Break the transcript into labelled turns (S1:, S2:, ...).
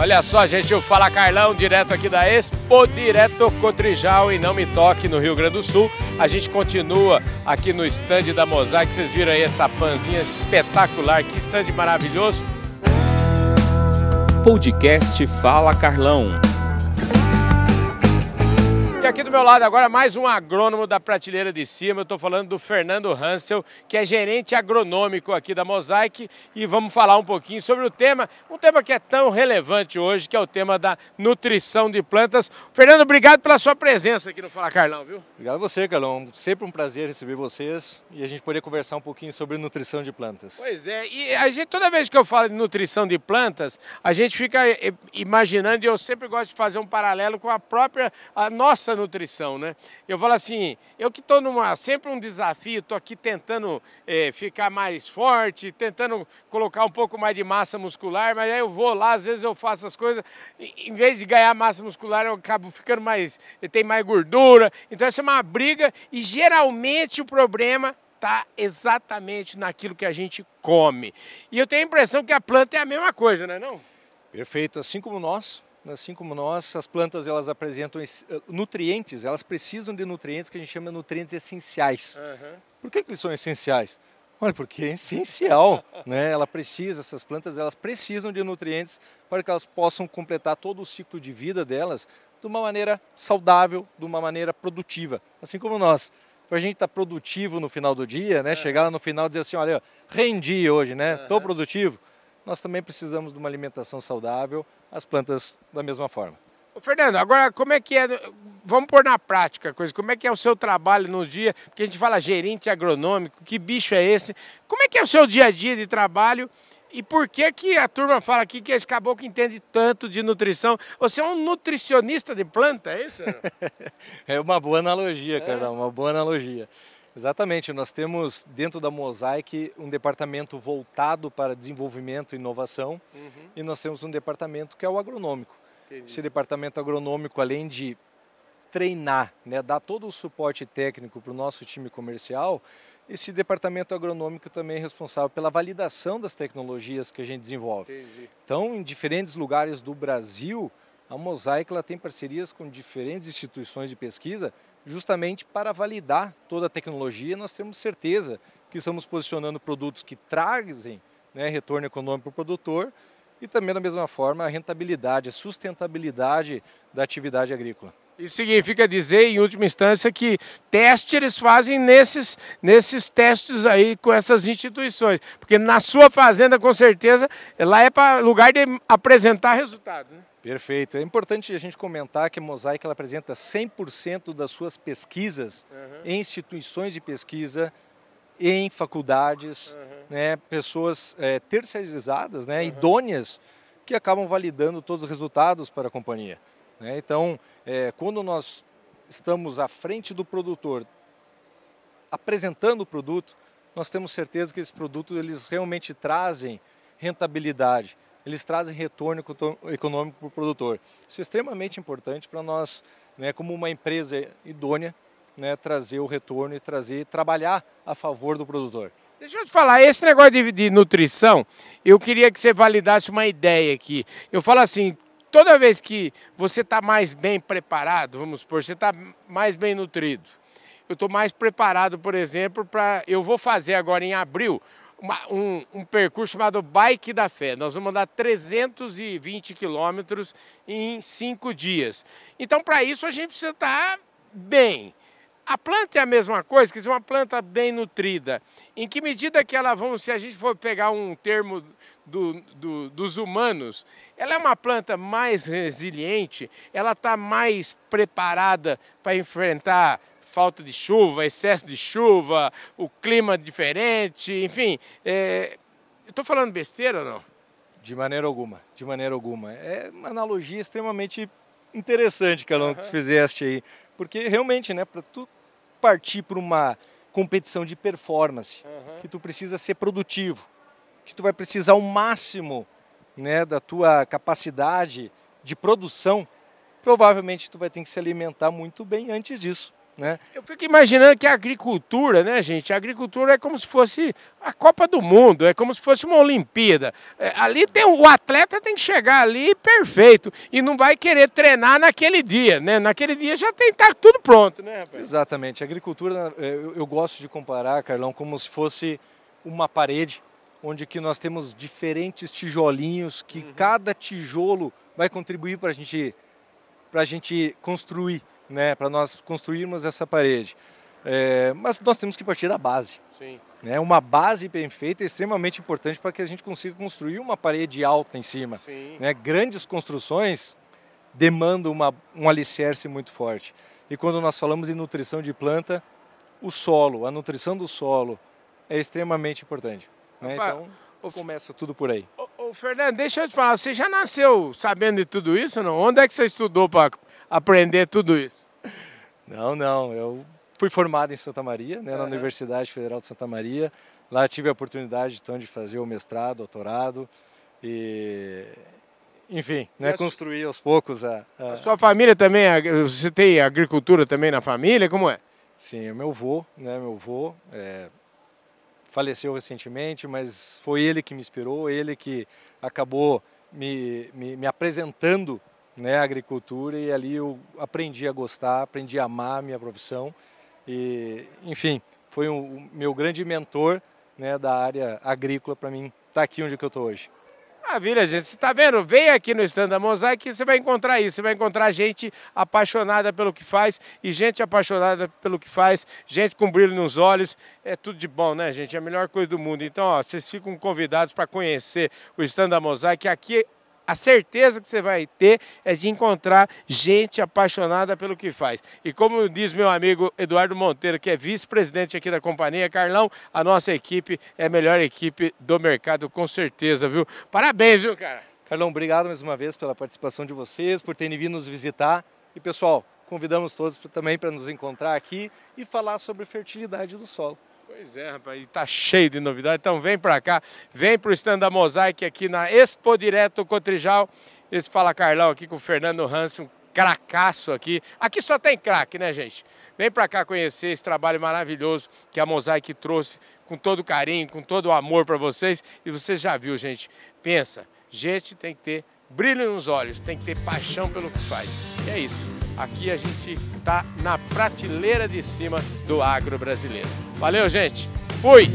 S1: Olha só, gente, o Fala Carlão, direto aqui da Expo, direto Cotrijal e Não Me Toque, no Rio Grande do Sul. A gente continua aqui no stand da Mosaic, vocês viram aí essa panzinha espetacular, que stand maravilhoso.
S2: Podcast Fala Carlão
S1: aqui do meu lado agora mais um agrônomo da prateleira de cima. Eu estou falando do Fernando Hansel, que é gerente agronômico aqui da Mosaic e vamos falar um pouquinho sobre o tema, um tema que é tão relevante hoje, que é o tema da nutrição de plantas. Fernando, obrigado pela sua presença aqui no Fala Carlão, viu?
S3: Obrigado a você, Carlão. Sempre um prazer receber vocês e a gente poder conversar um pouquinho sobre nutrição de plantas.
S1: Pois é, e a gente, toda vez que eu falo de nutrição de plantas, a gente fica eh, imaginando, e eu sempre gosto de fazer um paralelo com a própria, a nossa nutrição, né? Eu falo assim, eu que estou sempre um desafio, estou aqui tentando é, ficar mais forte, tentando colocar um pouco mais de massa muscular, mas aí eu vou lá, às vezes eu faço as coisas, em vez de ganhar massa muscular, eu acabo ficando mais, tem mais gordura. Então essa é uma briga e geralmente o problema está exatamente naquilo que a gente come. E eu tenho a impressão que a planta é a mesma coisa, não é não?
S3: Perfeito, assim como nós, assim como nós, as plantas elas apresentam eh, nutrientes, elas precisam de nutrientes que a gente chama de nutrientes essenciais. Uhum. Por que, que eles são essenciais? Olha, porque é essencial, né? Ela precisa, essas plantas elas precisam de nutrientes para que elas possam completar todo o ciclo de vida delas de uma maneira saudável, de uma maneira produtiva, assim como nós. Para a gente estar tá produtivo no final do dia, né? Uhum. Chegar lá no final e dizer assim, olha, rendi hoje, né? Estou uhum. produtivo nós também precisamos de uma alimentação saudável, as plantas da mesma forma.
S1: Ô Fernando, agora como é que é, vamos pôr na prática a coisa, como é que é o seu trabalho no dia, porque a gente fala gerente agronômico, que bicho é esse? Como é que é o seu dia a dia de trabalho e por que que a turma fala aqui que esse caboclo entende tanto de nutrição? Você é um nutricionista de planta, é isso?
S3: é uma boa analogia, é. Carlão, uma boa analogia. Exatamente, nós temos dentro da Mosaic um departamento voltado para desenvolvimento e inovação uhum. e nós temos um departamento que é o agronômico. Entendi. Esse departamento agronômico, além de treinar, né, dar todo o suporte técnico para o nosso time comercial, esse departamento agronômico também é responsável pela validação das tecnologias que a gente desenvolve. Entendi. Então, em diferentes lugares do Brasil, a Mosaic ela tem parcerias com diferentes instituições de pesquisa justamente para validar toda a tecnologia. Nós temos certeza que estamos posicionando produtos que trazem né, retorno econômico para o produtor e também, da mesma forma, a rentabilidade, a sustentabilidade da atividade agrícola.
S1: Isso significa dizer, em última instância, que teste eles fazem nesses, nesses testes aí com essas instituições. Porque na sua fazenda, com certeza, lá é para lugar de apresentar resultado. Né?
S3: Perfeito. É importante a gente comentar que a Mosaic ela apresenta 100% das suas pesquisas uhum. em instituições de pesquisa, em faculdades, uhum. né, pessoas é, terceirizadas, né, uhum. idôneas, que acabam validando todos os resultados para a companhia. Né? Então, é, quando nós estamos à frente do produtor, apresentando o produto, nós temos certeza que esse produto eles realmente trazem rentabilidade eles trazem retorno econômico para o produtor. Isso é extremamente importante para nós, né, como uma empresa idônea, né, trazer o retorno e trazer, trabalhar a favor do produtor.
S1: Deixa eu te falar, esse negócio de, de nutrição, eu queria que você validasse uma ideia aqui. Eu falo assim, toda vez que você está mais bem preparado, vamos supor, você está mais bem nutrido, eu estou mais preparado, por exemplo, para. Eu vou fazer agora em abril uma, um, um, percurso chamado Bike da Fé. Nós vamos andar 320 quilômetros em cinco dias. Então, para isso, a gente precisa estar bem. A planta é a mesma coisa, que é uma planta bem nutrida. Em que medida que ela, vamos, se a gente for pegar um termo do, do, dos humanos, ela é uma planta mais resiliente, ela está mais preparada para enfrentar falta de chuva, excesso de chuva, o clima diferente, enfim. É... Estou falando besteira ou não?
S3: De maneira alguma, de maneira alguma. É uma analogia extremamente interessante, Calão, uhum. que tu fizeste aí. Porque realmente, né, para tu partir para uma competição de performance, uhum. que tu precisa ser produtivo, que tu vai precisar o máximo né, da tua capacidade de produção, provavelmente tu vai ter que se alimentar muito bem antes disso. Né?
S1: Eu fico imaginando que a agricultura, né, gente? A agricultura é como se fosse a Copa do Mundo, é como se fosse uma Olimpíada. É, ali tem o atleta tem que chegar ali perfeito e não vai querer treinar naquele dia, né? Naquele dia já tem tá tudo pronto, né, rapaz?
S3: Exatamente. A agricultura, é, eu, eu gosto de comparar, Carlão, como se fosse uma parede onde que nós temos diferentes tijolinhos que uhum. cada tijolo vai contribuir para a gente para a gente construir, né? Para nós construirmos essa parede. É, mas nós temos que partir da base. Sim. Né? Uma base bem feita é extremamente importante para que a gente consiga construir uma parede alta em cima. Né? Grandes construções demandam uma, um alicerce muito forte. E quando nós falamos em nutrição de planta, o solo, a nutrição do solo é extremamente importante. Né? Então, começa tudo por aí.
S1: Ô, Fernando, deixa eu te falar, você já nasceu sabendo de tudo isso não? Onde é que você estudou para aprender tudo isso?
S3: Não, não, eu fui formado em Santa Maria, né, na Universidade Federal de Santa Maria. Lá tive a oportunidade então de fazer o mestrado, doutorado e enfim, né, construir aos poucos a,
S1: a... a, sua família também, você tem agricultura também na família, como é?
S3: Sim, meu avô, né, meu avô é, faleceu recentemente, mas foi ele que me inspirou, ele que acabou me, me, me apresentando né, a agricultura e ali eu aprendi a gostar, aprendi a amar a minha profissão e, enfim, foi o um, meu grande mentor né, da área agrícola para mim estar tá aqui onde eu estou hoje.
S1: Maravilha, gente. Você está vendo? Vem aqui no stand da Mosaic e você vai encontrar isso. Você vai encontrar gente apaixonada pelo que faz e gente apaixonada pelo que faz, gente com brilho nos olhos. É tudo de bom, né, gente? É a melhor coisa do mundo. Então, ó, vocês ficam convidados para conhecer o stand da Mosaic. Aqui a certeza que você vai ter é de encontrar gente apaixonada pelo que faz. E como diz meu amigo Eduardo Monteiro, que é vice-presidente aqui da companhia, Carlão, a nossa equipe é a melhor equipe do mercado, com certeza, viu? Parabéns, viu, cara?
S3: Carlão, obrigado mais uma vez pela participação de vocês, por terem vindo nos visitar. E, pessoal, convidamos todos também para nos encontrar aqui e falar sobre fertilidade do solo.
S1: Pois é, rapaz, e tá cheio de novidade. Então vem para cá, vem para o stand da Mosaic aqui na Expo Direto Cotrijal. Esse Fala Carlão aqui com o Fernando Hansen, um cracaço aqui. Aqui só tem craque, né, gente? Vem para cá conhecer esse trabalho maravilhoso que a Mosaic trouxe com todo carinho, com todo o amor para vocês. E você já viu, gente. Pensa, gente tem que ter brilho nos olhos, tem que ter paixão pelo que faz. E é isso. Aqui a gente está na prateleira de cima do agro brasileiro. Valeu, gente. Fui!